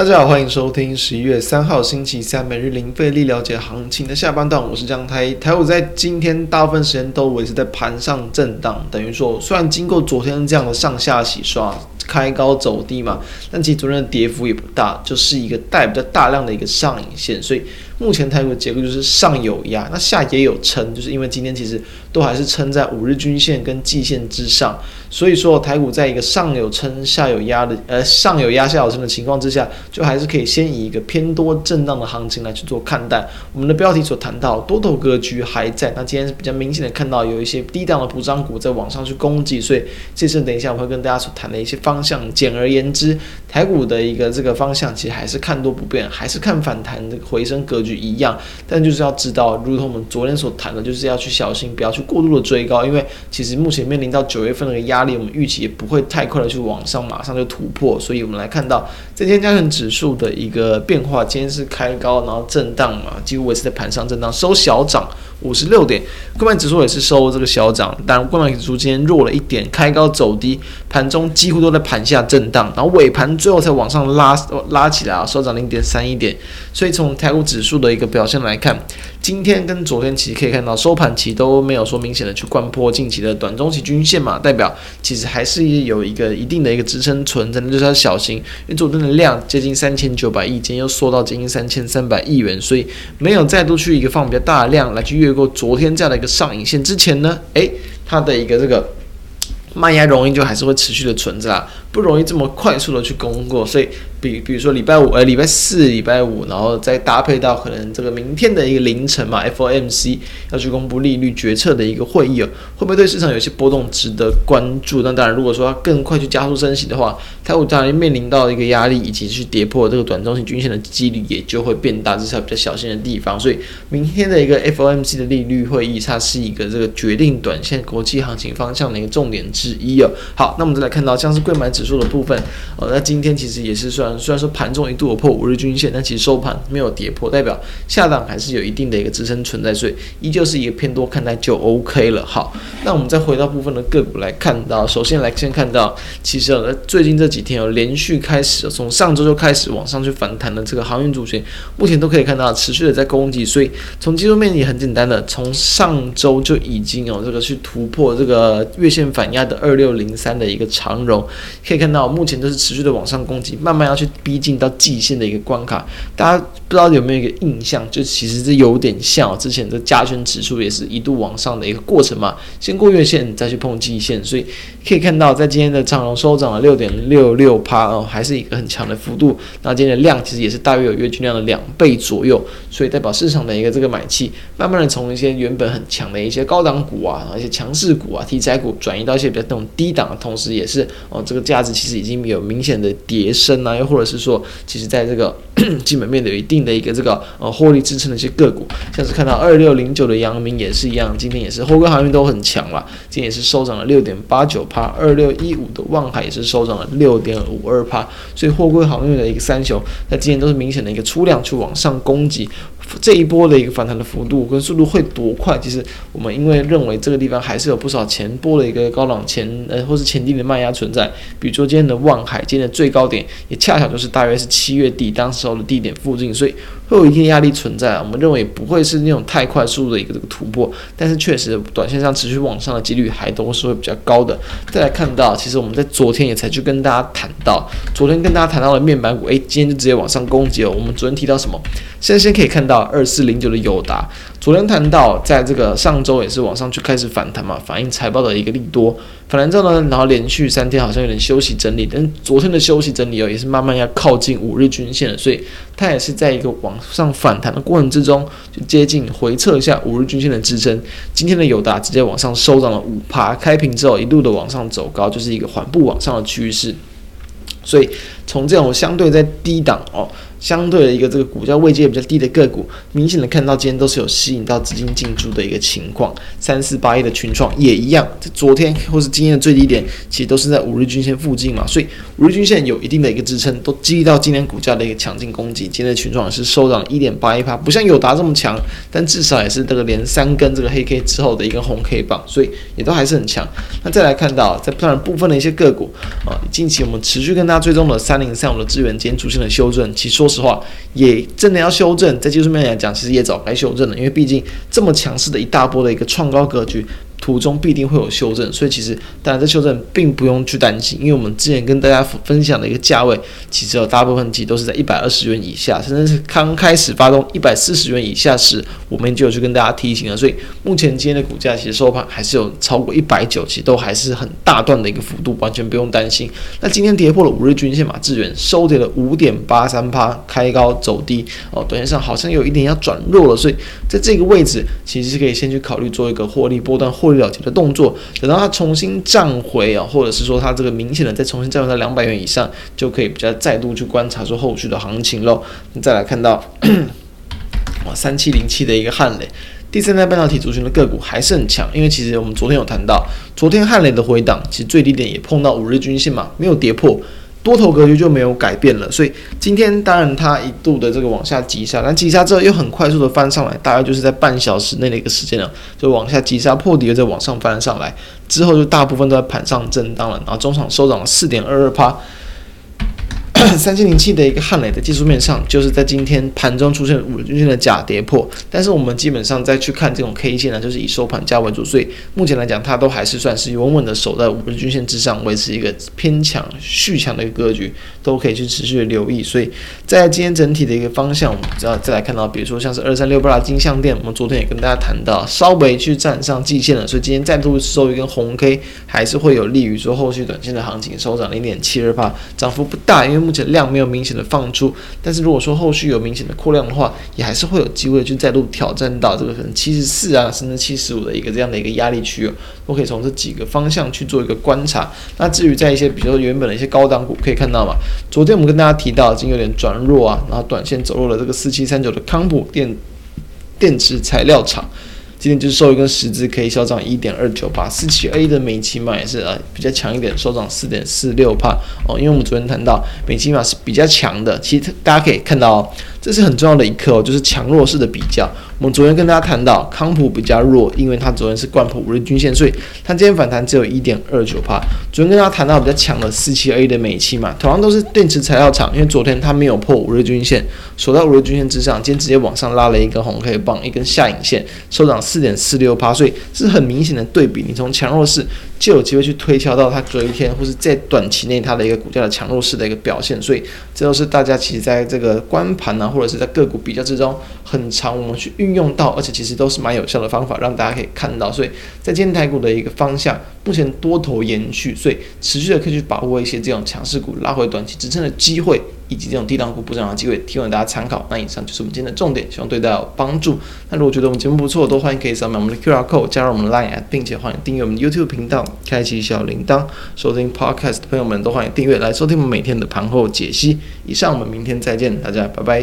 大家好，欢迎收听十一月三号星期三每日零费力了解行情的下半段，我是江台。台股在今天大部分时间都维持在盘上震荡，等于说虽然经过昨天这样的上下洗刷。开高走低嘛，但其实昨天的跌幅也不大，就是一个带比较大量的一个上影线，所以目前台股的结构就是上有压，那下也有撑，就是因为今天其实都还是撑在五日均线跟季线之上，所以说台股在一个上有撑下有压的呃上有压下有撑的情况之下，就还是可以先以一个偏多震荡的行情来去做看待。我们的标题所谈到多头格局还在，那今天是比较明显的看到有一些低档的补涨股在往上去攻击，所以这次等一下我会跟大家所谈的一些方。方向，简而言之，台股的一个这个方向，其实还是看多不变，还是看反弹的回升格局一样。但就是要知道，如同我们昨天所谈的，就是要去小心，不要去过度的追高，因为其实目前面临到九月份那个压力，我们预期也不会太快的去往上马上就突破。所以我们来看到这天加权指数的一个变化，今天是开高，然后震荡嘛，几乎维持在盘上震荡，收小涨。五十六点，柜买指数也是收这个小涨，但柜买指数今天弱了一点，开高走低，盘中几乎都在盘下震荡，然后尾盘最后才往上拉拉起来啊，收涨零点三一点。所以从台股指数的一个表现来看，今天跟昨天其实可以看到收盘期都没有说明显的去掼破近期的短中期均线嘛，代表其实还是有一个一定的一个支撑存在，就是要小心，因为昨天的量接近三千九百亿，今天又缩到接近三千三百亿元，所以没有再度去一个放比较大的量来去越。过昨天这样的一个上影线之前呢，诶，它的一个这个卖压容易就还是会持续的存在，不容易这么快速的去攻过，所以。比比如说礼拜五，呃，礼拜四、礼拜五，然后再搭配到可能这个明天的一个凌晨嘛，FOMC 要去公布利率决策的一个会议哦，会不会对市场有些波动值得关注？那当然，如果说要更快去加速升息的话，台股当然面临到一个压力，以及去跌破这个短中期均线的几率也就会变大，这是比较小心的地方。所以明天的一个 FOMC 的利率会议，它是一个这个决定短线国际行情方向的一个重点之一哦。好，那我们再来看到像是柜买指数的部分哦，那今天其实也是算。虽然说盘中一度有破五日均线，但其实收盘没有跌破，代表下档还是有一定的一个支撑存在，所以依旧是一个偏多看待就 OK 了。好，那我们再回到部分的个股来看到，首先来先看到，其实呃最近这几天有连续开始从上周就开始往上去反弹的这个航运主线，目前都可以看到持续的在攻击，所以从技术面也很简单的，从上周就已经有这个去突破这个月线反压的二六零三的一个长荣，可以看到目前都是持续的往上攻击，慢慢要去。逼近到季线的一个关卡，大家不知道有没有一个印象？就其实这有点像之前的加权指数也是一度往上的一个过程嘛，先过月线再去碰季线，所以可以看到在今天的长龙收涨了六点六六趴哦，还是一个很强的幅度。那今天的量其实也是大约有月均量的两倍左右，所以代表市场的一个这个买气，慢慢的从一些原本很强的一些高档股啊，一些强势股啊、题材股转移到一些比较那种低档的同时，也是哦这个价其实已经有明显的叠升啊，又或者是说，其实在这个基本面的有一定的一个这个呃获利支撑的一些个股，像是看到二六零九的阳明也是一样，今天也是货柜航运都很强了，今天也是收涨了六点八九趴，二六一五的万海也是收涨了六点五二趴，所以货柜航运的一个三雄，在今天都是明显的一个出量去往上攻击。这一波的一个反弹的幅度跟速度会多快？其实我们因为认为这个地方还是有不少前波的一个高档前呃或是前低的卖压存在，比如说今天的万海，今天的最高点也恰巧就是大约是七月底当时候的地点附近，所以会有一定压力存在。我们认为不会是那种太快速的一个这个突破，但是确实短线上持续往上的几率还都是会比较高的。再来看到，其实我们在昨天也才去跟大家谈到，昨天跟大家谈到了面板股，诶，今天就直接往上攻击了。我们昨天提到什么？现在先可以看到。二四零九的友达，昨天谈到，在这个上周也是往上去开始反弹嘛，反映财报的一个利多。反弹之后呢，然后连续三天好像有点休息整理，但昨天的休息整理哦，也是慢慢要靠近五日均线了，所以它也是在一个往上反弹的过程之中，就接近回测一下五日均线的支撑。今天的友达直接往上收涨了五趴，开平之后一路的往上走高，就是一个缓步往上的趋势。所以从这种相对在低档哦。相对的一个这个股价位阶比较低的个股，明显的看到今天都是有吸引到资金进驻的一个情况。三四八一的群创也一样，在昨天或是今天的最低点，其实都是在五日均线附近嘛，所以五日均线有一定的一个支撑，都激励到今天股价的一个强劲攻击。今天的群创也是收涨一点八一趴，不像友达这么强，但至少也是这个连三根这个黑 K 之后的一根红 K 棒，所以也都还是很强。那再来看到，在当然部分的一些个股啊，近期我们持续跟大家追踪的三零三五的资源，今天出现了修正，其实说实话也真的要修正，在技术面来讲，其实也早该修正了，因为毕竟这么强势的一大波的一个创高格局。途中必定会有修正，所以其实当然这修正并不用去担心，因为我们之前跟大家分享的一个价位，其实有大部分其实都是在一百二十元以下，甚至是刚开始发动一百四十元以下时，我们就有去跟大家提醒了。所以目前今天的股价其实收盘还是有超过一百九，其实都还是很大段的一个幅度，完全不用担心。那今天跌破了五日均线嘛，智原收跌了五点八三趴，开高走低哦，短线上好像有一点要转弱了，所以在这个位置其实是可以先去考虑做一个获利波段获利。了结的动作，等到它重新涨回啊，或者是说它这个明显的再重新站回到两百元以上，就可以比较再度去观察说后续的行情喽。再来看到 哇，三七零七的一个汉雷，第三代半导体族群的个股还是很强，因为其实我们昨天有谈到，昨天汉雷的回档其实最低点也碰到五日均线嘛，没有跌破。多头格局就没有改变了，所以今天当然它一度的这个往下急杀，但急杀之后又很快速的翻上来，大概就是在半小时内的一个时间了，就往下急杀破底，又再往上翻上来，之后就大部分都在盘上震荡了，然后中场收涨了四点二二趴。三千零七的一个汉雷的技术面上，就是在今天盘中出现五日均线的假跌破，但是我们基本上再去看这种 K 线呢，就是以收盘价为主，所以目前来讲，它都还是算是稳稳的守在五日均线之上，维持一个偏强续强的一个格局，都可以去持续的留意。所以在今天整体的一个方向，我们只要再来看到，比如说像是二三六八的金像电，我们昨天也跟大家谈到，稍微去站上季线了，所以今天再度收一根红 K，还是会有利于说后续短线的行情收涨零点七二趴，涨幅不大，因为。目前量没有明显的放出，但是如果说后续有明显的扩量的话，也还是会有机会去再度挑战到这个可能七十四啊，甚至七十五的一个这样的一个压力区哦，都可以从这几个方向去做一个观察。那至于在一些比如说原本的一些高档股，可以看到嘛，昨天我们跟大家提到已经有点转弱啊，然后短线走弱了这个四七三九的康普电电池材料厂。今天就是收一根十字 K，小涨一点二九八，四七 A 的美琪玛也是啊比较强一点，收涨四点四六帕哦。因为我们昨天谈到美琪玛是比较强的，其实大家可以看到，这是很重要的一课哦，就是强弱势的比较。我们昨天跟大家谈到康普比较弱，因为它昨天是掼破五日均线，所以它今天反弹只有一点二九趴。昨天跟大家谈到比较强的四七 A 的美琪玛，同样都是电池材料厂，因为昨天它没有破五日均线，守在五日均线之上，今天直接往上拉了一根红 K 棒，一根下影线，收涨。四点四六趴，所以是很明显的对比。你从强弱势就有机会去推敲到它隔一天或是在短期内它的一个股价的强弱势的一个表现。所以这都是大家其实在这个观盘啊，或者是在个股比较之中，很常我们去运用到，而且其实都是蛮有效的方法，让大家可以看到。所以在今天台股的一个方向，目前多头延续，所以持续的可以去把握一些这种强势股拉回短期支撑的机会。以及这种低档股补涨的机会，提供给大家参考。那以上就是我们今天的重点，希望对大家有帮助。那如果觉得我们节目不错，都欢迎可以扫描我们的 QR code，加入我们的 Line，并且欢迎订阅我们 YouTube 频道，开启小铃铛。收听 Podcast 的朋友们都欢迎订阅来收听我们每天的盘后解析。以上，我们明天再见，大家拜拜。